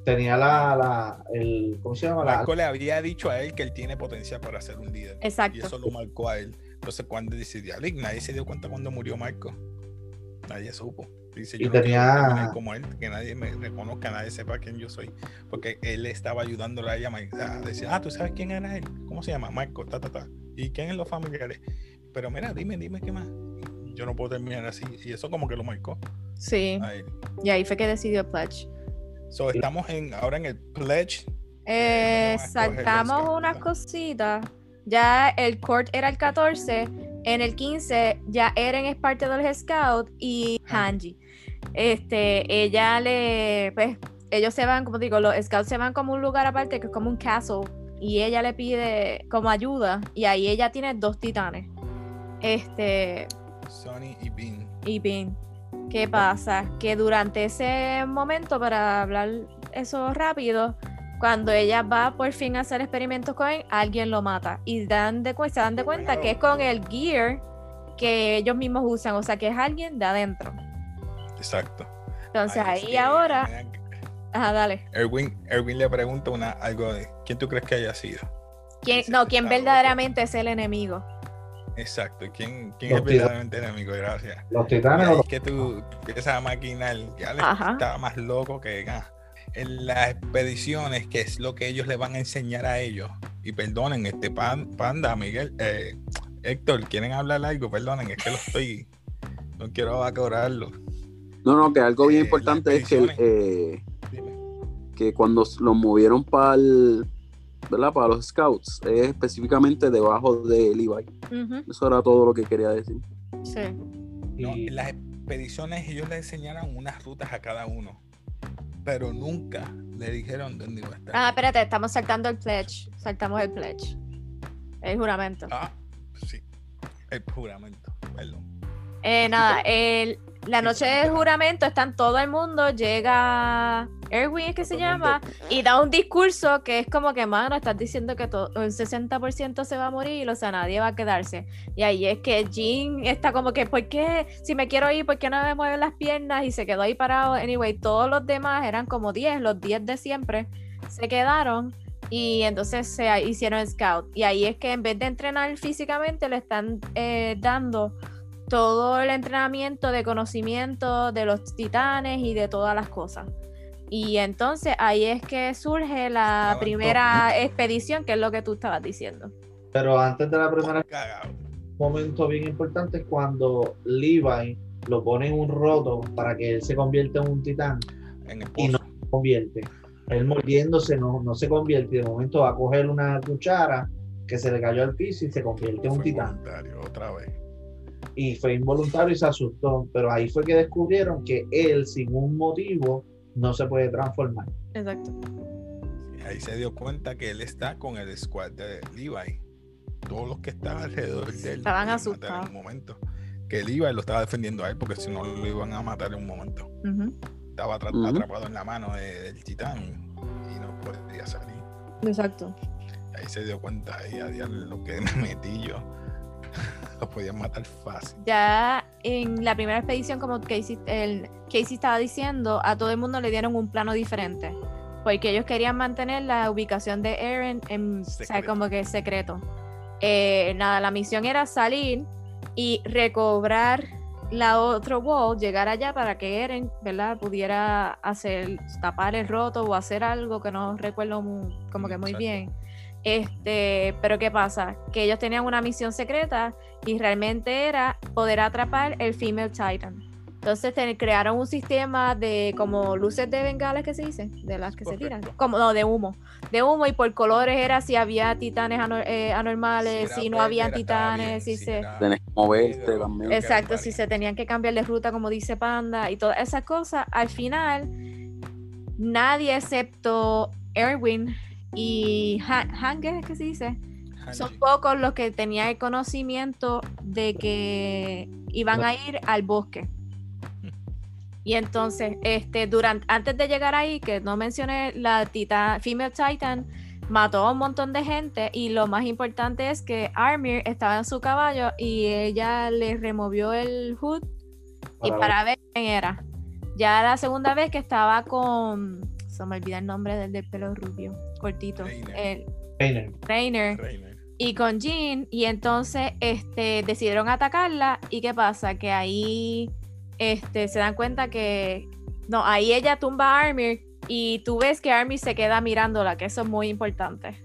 Tenía la, la el, ¿cómo se llama? La, Marco le había dicho a él que él tiene potencial para ser un líder. Y Exacto. eso lo marcó a él. Entonces, cuando decidió, "Alik, nadie se dio cuenta cuando murió Marco. Nadie supo. Dice, Y yo no quiero tenía- terminar como él, que nadie me reconozca, nadie sepa quién yo soy. Porque él estaba ayudándole a ella a decir, ah, ¿tú sabes quién era él? ¿Cómo se llama? Marco, ta, ta, ta. ¿Y quién es los familiares? Pero mira, dime, dime qué más. Yo no puedo terminar así. Y eso como que lo marcó Sí. a él. Y ahí fue que decidió pledge. So, estamos en, ahora en el pledge. Eh, saltamos unas cositas. Ya el court era el 14. En el 15 ya Eren es parte de los scouts y Hanji. Este, ella le, pues, ellos se van, como digo, los scouts se van como un lugar aparte que es como un castle y ella le pide como ayuda y ahí ella tiene dos titanes. Este, Sonny y Bean. y Bean. ¿Qué pasa? Que durante ese momento, para hablar eso rápido, cuando ella va por fin a hacer experimentos con él, alguien lo mata. Y dan de, se dan de cuenta que es con el gear que ellos mismos usan, o sea que es alguien de adentro. Exacto. Entonces Ahí ahí sí, ahora, ajá, dale. Erwin, Erwin le pregunta una, algo de ¿quién tú crees que haya sido? ¿Quién, no, quién verdaderamente es el enemigo? Exacto. ¿Quién, quién es verdaderamente enemigo? Gracias. los Y titanes es que tú empiezas a maquinar. Ya le Ajá. estaba más loco que. ah. en las expediciones, que es lo que ellos le van a enseñar a ellos. Y perdonen, este pan- panda, Miguel, eh, Héctor, ¿quieren hablar algo? Perdonen, es que lo estoy, no quiero abacorarlo. No, no, que algo bien Eh, importante es que, eh, que cuando los movieron para ¿verdad? Para los scouts, es específicamente debajo de Levi. Ujú, Eso era todo lo que quería decir. Sí. No, en las expediciones ellos le enseñaron unas rutas a cada uno, pero nunca le dijeron dónde iba a estar. Ah, espérate, estamos saltando el pledge. Saltamos el pledge. El juramento. Ah, sí, el juramento, perdón. Eh, nada, el- la noche del juramento están todo el mundo, llega Erwin es que se llama, y da un discurso que es como que, mano, estás diciendo que todo, el 60% se va a morir, o sea, nadie va a quedarse. Y ahí es que Jean está como que, ¿por qué? Si me quiero ir, ¿por qué no me mueven las piernas? Y se quedó ahí parado. Anyway, todos los demás eran como 10, los 10 de siempre, se quedaron. Y entonces se hicieron scout. Y ahí es que en vez de entrenar físicamente, le están eh, dando todo el entrenamiento de conocimiento de los titanes y de todas las cosas. Y entonces ahí es que surge la Estaban primera expedición, que es lo que tú estabas diciendo. Pero antes de la primera Cagao. momento bien importante es cuando Levi lo pone en un roto para que él se convierta en un titán. En Y no se convierte. Él mordiéndose no, no se convierte. Y de momento va a coger una cuchara que se le cayó al piso y se convierte en un titán. otra vez. Y fue involuntario y se asustó. Pero ahí fue que descubrieron que él, sin un motivo, no se puede transformar. Exacto. Y ahí se dio cuenta que él está con el squad de Levi. Todos los que estaban alrededor de él. Estaban asustados. En un momento. Que Levi lo estaba defendiendo a él porque si no lo iban a matar en un momento. Estaba atrapado en la mano de- del titán y no podía salir. Exacto. Ahí se dio cuenta ahí a diablo, lo que me metí yo. lo podían matar fácil. Ya en la primera expedición, como Casey, el, Casey estaba diciendo, a todo el mundo le dieron un plano diferente. Porque ellos querían mantener la ubicación de Eren en, o sea, Secreto. como que secreto. Eh, nada, la misión era salir y recobrar la otro wall, llegar allá para que Eren, ¿verdad? Pudiera hacer, tapar el roto o hacer algo que no recuerdo mu- como que muy Exacto. bien. Este, pero ¿qué pasa? Que ellos tenían una misión secreta y realmente era poder atrapar el Female Titan. Entonces te- crearon un sistema de como luces de bengalas que se dicen, de las que se tiran, como no, de humo, de humo y por colores era si había titanes anor- eh, anormales, si no había bien, titanes, si si se... Tenés que moverte también. Exacto, si se tenían que cambiar de ruta, como dice Panda, y todas esas cosas, al final, nadie excepto Erwin y Han- Hanger, ¿es que se dice? Son pocos los que tenían el conocimiento de que iban a ir al bosque. Y entonces, este, durante, antes de llegar ahí, que no mencioné, la tita, Female Titan mató a un montón de gente y lo más importante es que Armir estaba en su caballo y ella le removió el hood y para ver quién era. Ya la segunda vez que estaba con, se me olvida el nombre del del pelo rubio, cortito, Reiner. el Reiner. y con Jean y entonces este decidieron atacarla y qué pasa que ahí este se dan cuenta que no ahí ella tumba a Armir y tú ves que Armir se queda mirándola que eso es muy importante.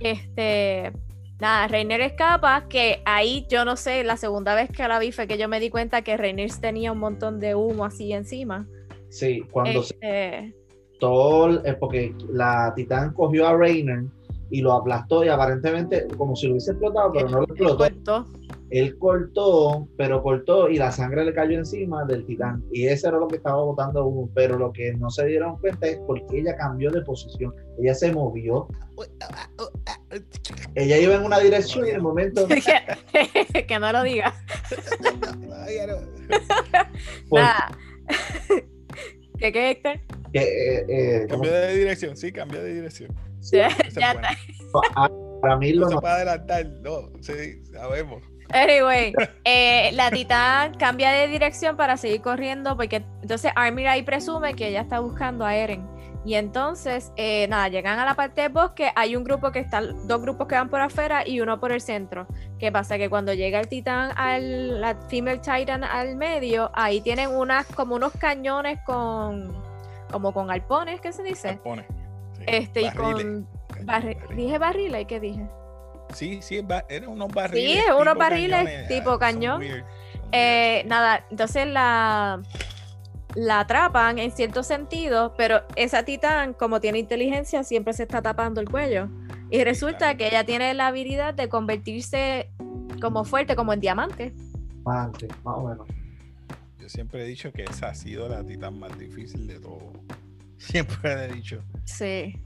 Este nada Reiner escapa que ahí yo no sé la segunda vez que la vi fue que yo me di cuenta que Reiner tenía un montón de humo así encima. Sí, cuando se Este, todo, es porque la titán cogió a Reiner y lo aplastó y aparentemente como si lo hubiese explotado, pero no lo él explotó. cortó. Él cortó, pero cortó y la sangre le cayó encima del titán. Y eso era lo que estaba botando humo. Pero lo que no se dieron cuenta es porque ella cambió de posición. Ella se movió. Ella iba en una dirección y en el momento. que, que no lo digas pues, Nada. ¿Qué qué, Héctor? eh, eh, Cambió de dirección, sí, cambió de dirección. Ya, ya para mí No lo se no- puede adelantar, no, sí, sabemos. Anyway, eh, la titán cambia de dirección para seguir corriendo porque entonces Armir ahí presume que ella está buscando a Eren. Y entonces, eh, nada, llegan a la parte del bosque, hay un grupo que está, dos grupos que van por afuera y uno por el centro. ¿Qué pasa? Que cuando llega el titán, al, la female titan al medio, ahí tienen unas, como unos cañones con, como con arpones, ¿qué se dice? Arpones, sí, Este, y con barri- dije barriles, ¿y qué dije? Sí, sí, eran unos barriles. es unos barriles cañones, tipo ah, cañón. Eh, nada, entonces la, la atrapan en cierto sentido, pero esa titán, como tiene inteligencia, siempre se está tapando el cuello. Y resulta que ella tiene la habilidad de convertirse como fuerte, como en diamante. Antes, más o menos. Yo siempre he dicho que esa ha sido la titán más difícil de todo. Siempre he dicho. Sí.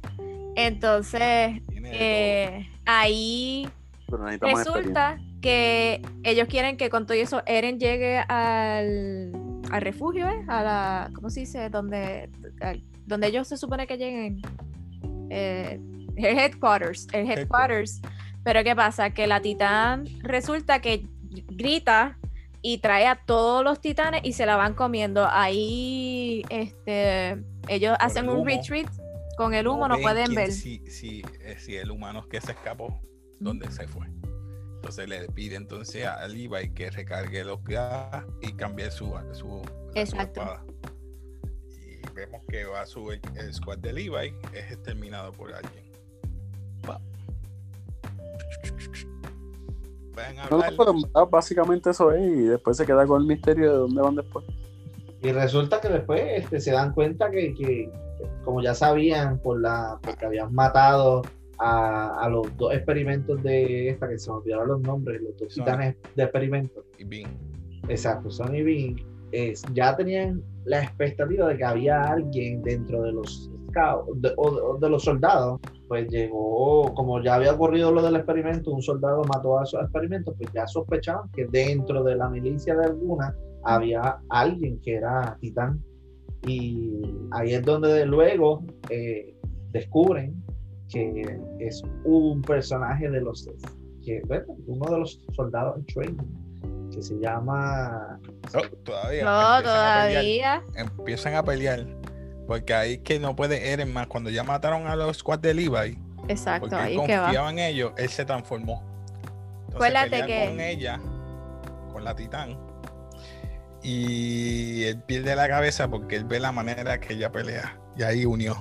Entonces, eh, ahí Pero necesitamos experiencia. resulta que ellos quieren que con todo eso Eren llegue al, al refugio, ¿eh? A la, ¿cómo se dice? Donde, al- donde ellos se supone que lleguen. Eh, el headquarters, el headquarters. Pero ¿qué pasa? Que la titán resulta que grita y trae a todos los titanes y se la van comiendo. Ahí este, ellos Por hacen el un retreat con el humo, no pueden ver. Si, si, eh, si el humano que se escapó, ¿dónde se fue? Entonces le pide entonces a Levi que recargue los gas y cambie su, su, su Exacto. espada. Y vemos que va a subir el squad de Levi, es exterminado por alguien. No, no, pero básicamente eso es, y después se queda con el misterio de dónde van después. Y resulta que después este, se dan cuenta que, que, como ya sabían, por la, porque habían matado a, a los dos experimentos de esta, que se me olvidaron los nombres, los dos Son- titanes de experimentos. Y Bean. Exacto, Sonny y Bean, es, ya tenían la expectativa de que había alguien dentro de los scouts de- o, o de los soldados. Pues llegó, como ya había ocurrido lo del experimento, un soldado mató a esos experimentos, pues ya sospechaban que dentro de la milicia de alguna había alguien que era titán. Y ahí es donde luego eh, descubren que es un personaje de los que bueno, uno de los soldados en training que se llama No, todavía. No, empiezan a pelear. todavía. empiezan a pelear. Porque ahí es que no puede Eren más. Cuando ya mataron a los squad de Levi, Exacto, porque ahí él es que va. confiaba en ellos, él se transformó. Entonces que- con ella, con la titán. Y él pierde la cabeza porque él ve la manera que ella pelea. Y ahí unió.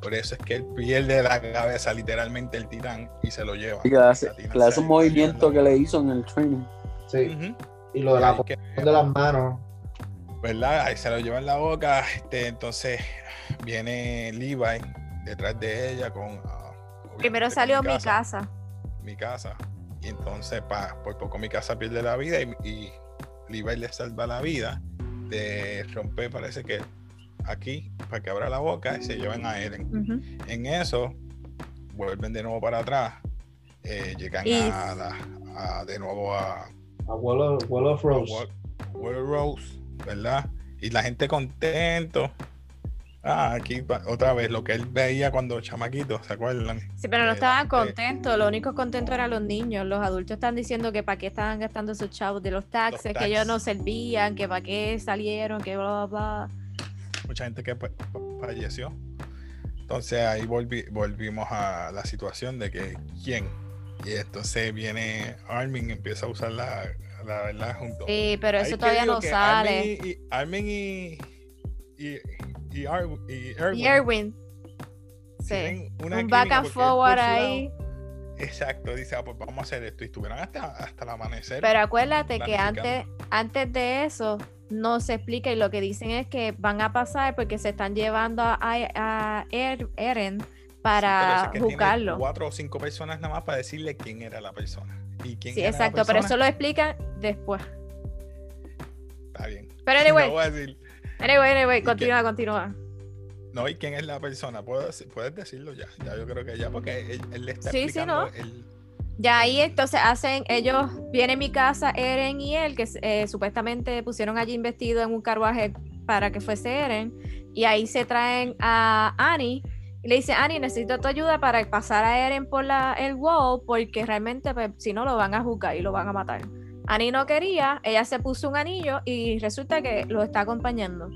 Por eso es que él pierde la cabeza literalmente el titán y se lo lleva. Y que le hace, le hace un movimiento que le hizo en el training. sí, y lo de Y la que- de las manos ¿verdad? Ahí se lo lleva en la boca. Este, entonces viene Levi detrás de ella con. ah, Primero salió mi casa. Mi casa. Y entonces, pa, por poco mi casa pierde la vida y, y Levi le salva la vida. De romper, parece que aquí, para que abra la boca y se llevan a Eren. En eso, vuelven de nuevo para atrás. eh, llegan Y- a la, a- de nuevo a, abuelo, abuelo of Rose. World, World Rose, ¿verdad? Y la gente contento. Ah, aquí otra vez lo que él veía cuando chamaquito, ¿se acuerdan? Sí, pero no estaban contentos. Lo único contento eran los niños. Los adultos están diciendo que para qué estaban gastando esos chavos de los taxes, que ellos no servían, que para qué salieron, que bla, bla, bla. Mucha gente que fa- fa- falleció. Entonces ahí volvi- volvimos a la situación de que quién. Y entonces viene Armin y empieza a usar la, la verdad junto. Sí, pero eso todavía no sale. Armin y, y- y, Erwin Y Erwin. Sí. una Un back and forward lado- ahí. Exacto, dice, ah, pues vamos a hacer esto. Y estuvieron hasta, hasta el amanecer. Pero acuérdate que antes, antes de eso no se explica y lo que dicen es que van a pasar porque se están llevando a, a Er- Eren Sí, para es que juzgarlo. Cuatro o cinco personas nada más para decirle quién era la persona. Y quién Sí, era la exacto, pero eso persona, lo explican después. Está bien. Pero anyway, No voy a decir. anyway, anyway, qué? continúa, continúa. No, y quién es la persona. Puedo dec- puedes decirlo ya. Ya yo creo que ya, porque él, él le está Sí, sí, explicando ¿no? el- Ya ahí entonces hacen, ellos vienen a mi casa, Eren y él, que eh, supuestamente pusieron allí investido en un carruaje para que fuese Eren, y ahí se traen a Annie, y le dice, Annie, necesito tu ayuda para pasar a Eren por la, el wall, porque realmente pues, si no lo van a juzgar y lo van a matar. Annie no quería, ella se puso un anillo y resulta que lo está acompañando.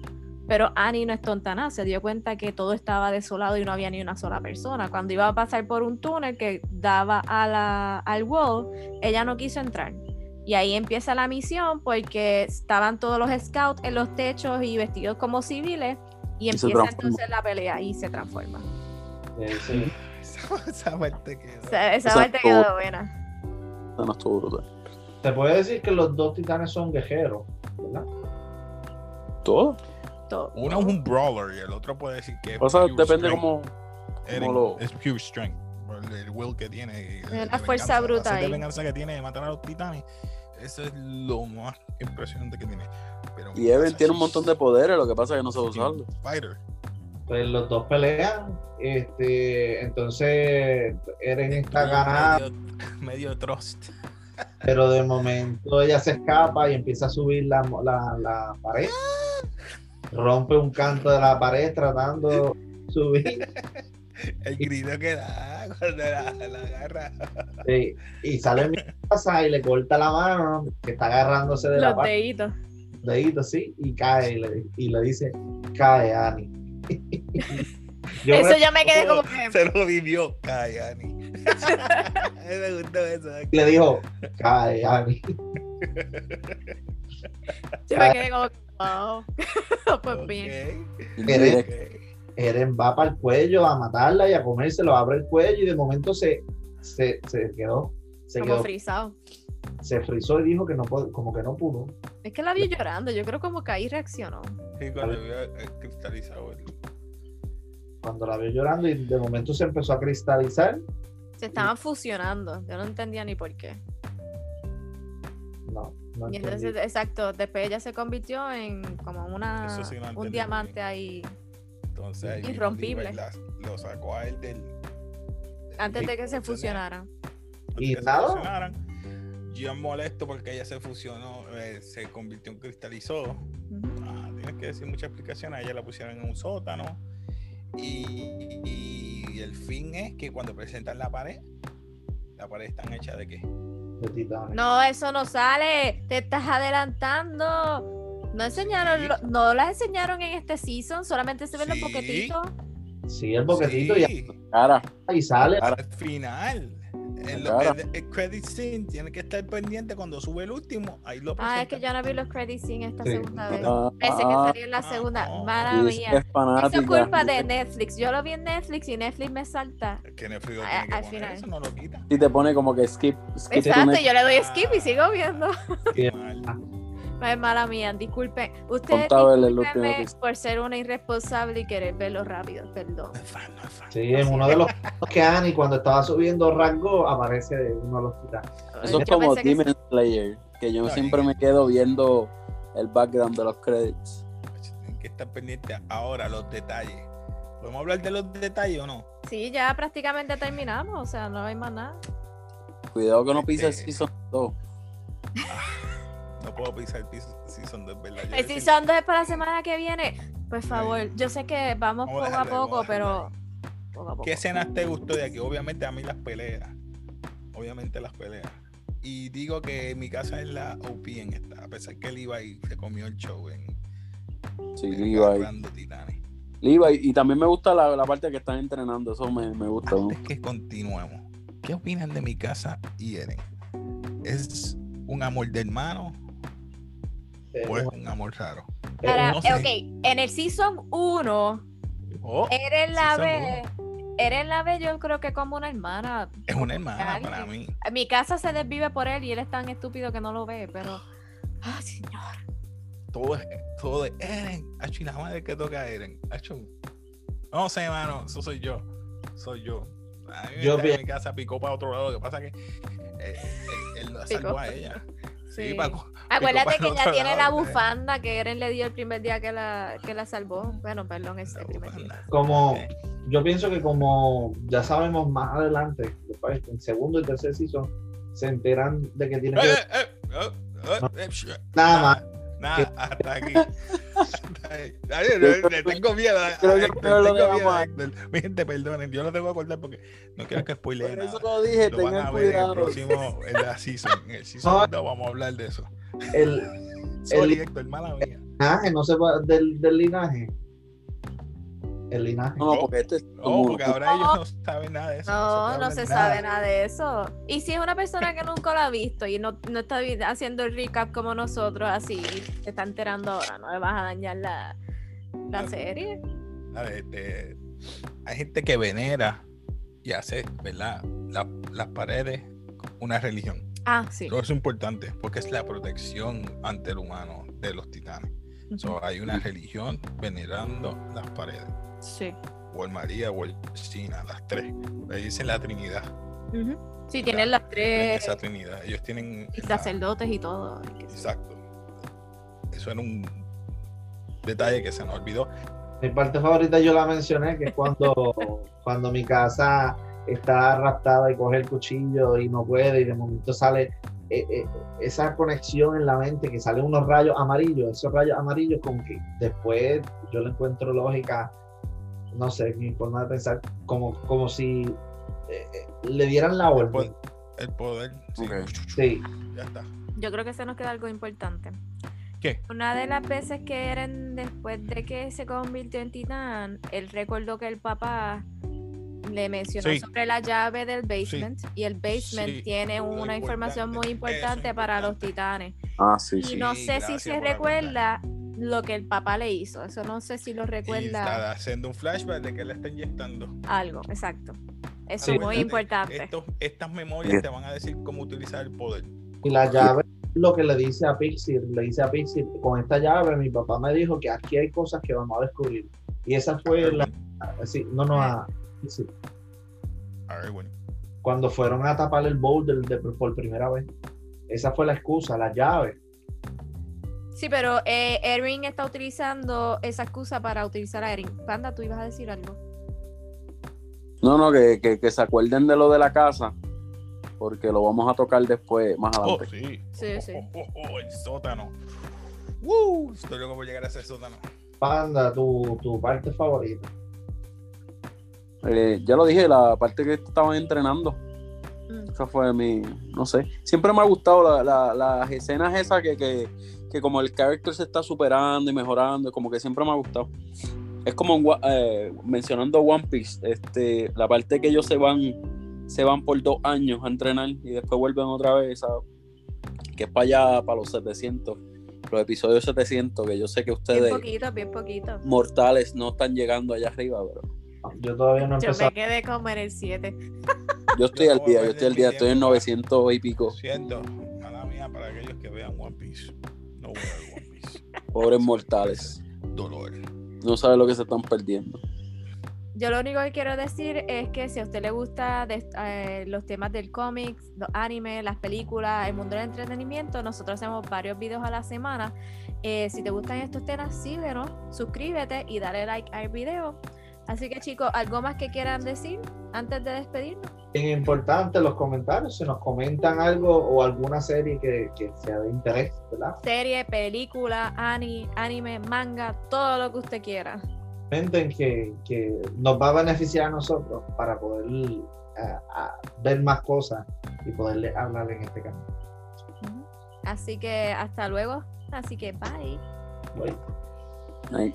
Pero Annie no es tonta nada, se dio cuenta que todo estaba desolado y no había ni una sola persona. Cuando iba a pasar por un túnel que daba a la, al wall, ella no quiso entrar. Y ahí empieza la misión porque estaban todos los scouts en los techos y vestidos como civiles Y empieza entonces la pelea y se transforma. Eh, sí. Esa, esa parte quedó. Esa, esa parte quedó buena. No estuvo brutal. Se puede decir que los dos titanes son guerreros, ¿verdad? Todo. Uno es un brawler y el otro puede decir que es O sea, pure depende strength. como. Lo- Es pure strength. El will que tiene. de- Una fuerza venganza. bruta La venganza que tiene de matar a los titanes. Eso es lo más impresionante que tiene. Pero Y Mikasa, tiene un montón de poderes, lo que pasa es que no sabe usarlo. Fighter. Pues los dos pelean, este, entonces Eren está ganando, Medio, medio trust. pero de momento ella se escapa y empieza a subir la, la, la pared. Rompe un canto de la pared tratando de subir El grito que da cuando la, la agarra. sí, y sale mi casa y le corta la mano que está agarrándose de la Los pared, deditos. dedito, sí, y cae y le, y le dice, cae Ani. Yo Eso me- yo me quedé como que. Se lo vivió. Cayani. me gustó eso. le dijo, cae Ani. Yo me quedé como que. Wow. pues bien. Eren- va para el cuello a matarla y a comérselo, abre el cuello y de momento se, se, se quedó, se Como quedó, frisado. se frizó y dijo que no pudo, como que no pudo. Es que la vi llorando. Yo creo como que ahí reaccionó. Sí, cuando vio el cristalizado. el- Cuando la vio llorando y de momento se empezó a cristalizar, Se estaban fusionando. Yo no entendía ni por qué. no, no Y entonces, exacto, después ella se convirtió en como una sí no un diamante ahí Entonces, ahí Irrompible. La- lo sacó a él del. antes de que se fusionaran. Y que se fusionaran. Yo molesto porque ella se fusionó, eh, se convirtió en cristalizó. Ah, tienes que decir muchas explicaciones. A ella la pusieron en un sótano. Y, y el fin es que cuando presentan la pared, la pared está hecha de qué? De. No, eso no sale. Te estás adelantando. No enseñaron, Sí. lo- no las enseñaron en este season, solamente se ven los Sí. boquetitos. Sí, el boquetito Sí, Cara, y, y sale. al final. En lo- Cara. el, el credit scene tiene que estar pendiente cuando sube el último. Ahí lo Ah, es que yo no vi los credits sin esta Sí. segunda vez. ah, Pensé que ah, salía en la ah, segunda. no. Que mía. es fanática. Eso es culpa de Netflix. Yo lo vi en Netflix y Netflix me salta. Que Netflix lo A- tiene que al poner, final. eso no lo quita. Y te pone como que skip. skip Exacto, to yo le doy skip y sigo viendo. Mal. Es mala mía, disculpen. Ustedes por ser una irresponsable y querer verlo rápido, perdón. No es fan, no es fan. Sí, en uno de los que Annie cuando estaba subiendo rango aparece uno de los titanes. Eso es como pensé que Demon Slayer, que yo No, siempre me quedo viendo el background de los credits. Tienen que estar pendientes ahora los detalles. ¿Podemos hablar de los detalles o no? Sí, ya prácticamente terminamos, o sea, no hay más nada. Cuidado que no pises el Este- Season 2. No puedo pisar el piso Season 2, ¿verdad? Yo El Season 2 es para la semana que viene. Por favor, yo sé que vamos poco a dejarlo poco, pero. Poco a poco. ¿Qué escenas te gustó de aquí? Obviamente a mí las peleas. Obviamente las peleas. Y digo que mi casa es la OP en esta, a pesar que y se comió el show en, Sí, en Levi. Levi, y también me gusta la, la parte que están entrenando, eso me, me gusta. ¿no? Antes que continuemos, ¿qué opinan de mi casa y Eren? ¿Es un amor de hermano Eh, o es un amor raro? Ahora, no sé. ok, en el Season 1, Oh, Eren la Season ve. Eren la ve, yo creo que como una hermana. es una hermana Alguien. para mí. Mi casa se desvive por él y él es tan estúpido que no lo ve, pero. ¡Ah, señor! Todo es, todo es Eren. Hacho, y la madre que toca a Eren. Hacho, no sé, mano, eso soy yo. Soy yo. A mí Yo en mi casa picó para otro lado. Lo que pasa es que eh, él, él la salvó a ella. Sí. Paco. Acuérdate que otro tiene la bufanda que Eren le dio el primer día que la, que la salvó. Bueno, perdón, ese primer día. como yo pienso que como ya sabemos más adelante, después, en segundo y tercer season, se enteran de que tiene eh, que eh, eh, eh, eh, eh, nada más. Nada, hasta aquí. Hasta ahí. Ay, le- le tengo miedo. a- Creo que Héctor, lo tengo miedo a. Héctor. Mi gente, perdonen, yo lo tengo que acordar porque no quiero que spoileen Por eso lo dije, Lo van tengan a ver en el próximo, en la season. En el season No. 2 vamos a hablar de eso. El Sorry, El- Héctor, mala mía. linaje, no se va del, del linaje. El linaje. No, no, porque este es No, porque ahora ellos no saben nada de eso. No, no se nada. sabe nada de eso. Y si es una persona que nunca lo ha visto y no, no está haciendo el recap como nosotros, así, se está enterando ahora, no le vas a dañar la, La serie. A ver, este, hay gente que venera y hace, ¿verdad? La- las paredes una religión. Ah, sí. Eso es importante porque es la protección ante el humano de los titanes. So, hay una religión venerando las paredes. Sí. O el María o el China, las tres. Le dicen la Trinidad. Ujú. Sí, tienen las Tienen tres esa Trinidad. Ellos tienen. y la- sacerdotes y todo. Exacto. Eso era un detalle que se nos olvidó. Mi parte favorita yo la mencioné, que es cuando, cuando mi casa está raptada y coge el cuchillo y no puede y de momento sale eh, eh, esa conexión en la mente que salen unos rayos amarillos, esos rayos amarillos como que después yo le encuentro lógica, no sé, mi forma de pensar, como, como si eh, eh, le dieran la orden. El poder. Sí. Ya está. Yo creo que se nos queda algo importante. ¿Qué? Una de las veces que eran después de que se convirtió en titán, él recordó que el papá le mencionó Sí. sobre la llave del basement y el basement Sí. tiene una información muy importante, para los titanes. Ah, sí, Y sí. no sé si se recuerda lo que el papá le hizo. Eso no sé si lo Y recuerda está haciendo un flashback de que le está inyectando. algo, exacto. Eso Sí. es muy Acuérdate, importante. estos- estas memorias te van a decir cómo utilizar el poder. y la llave, lo que le dice a Pixie, le dice a Pixie, con esta llave mi papá me dijo que aquí hay cosas que vamos a descubrir. Y esa fue la, sí, no, no, a Pixie. A ver, bueno. cuando fueron a tapar el boulder de- por primera vez. Esa fue la excusa, la llave. Sí, pero eh, Erin está utilizando esa excusa para utilizar a Erin. Panda, tú ibas a decir algo. No, no, que, que, que se acuerden de lo de la casa, porque lo vamos a tocar después, más Oh, adelante. sí. Sí, Oh, sí. oh, oh, oh, el sótano. ¡Woo! Estoy loco por llegar a ese sótano. Panda, tu, tu parte favorita. Eh, ya lo dije, la parte que estaban entrenando, Mm. esa fue mi, no sé, siempre me ha gustado la- la- las escenas esas que, que, que como el character se está superando y mejorando, como que siempre me ha gustado. Es como eh, mencionando One Piece, este, la parte que ellos se van, se van por dos años a entrenar y después vuelven otra vez, ¿sabes? que es para allá, para los 700, los episodios 700, que yo sé que Bien ustedes poquito, bien poquito. mortales no están llegando allá arriba, pero Yo todavía no he Yo me quedé como en el 7. yo estoy Yo al a día, yo estoy al día, estoy en tiempo, 900 y pico. Siento. Mala mía para aquellos que vean One Piece. No voy a ver One Piece. Pobres mortales. Dolor. No saben lo que se están perdiendo. Yo lo único que quiero decir es que si a usted le gusta de- eh, los temas del cómic, los animes, las películas, el mundo del entretenimiento, nosotros hacemos varios videos a la semana. Eh, si te gustan estos temas, síguenos, suscríbete y dale like al video. Así que chicos, ¿algo más que quieran decir antes de despedirnos? Bien importante los comentarios, si nos comentan algo o alguna serie que, que sea de interés, ¿verdad? Serie, película, ani- anime, manga, todo lo que usted quiera. Comenten que, que nos va a beneficiar a nosotros para poder eh, a ver más cosas y poderle hablar en este canal. Así que hasta luego. Así que bye. Bye. Ahí.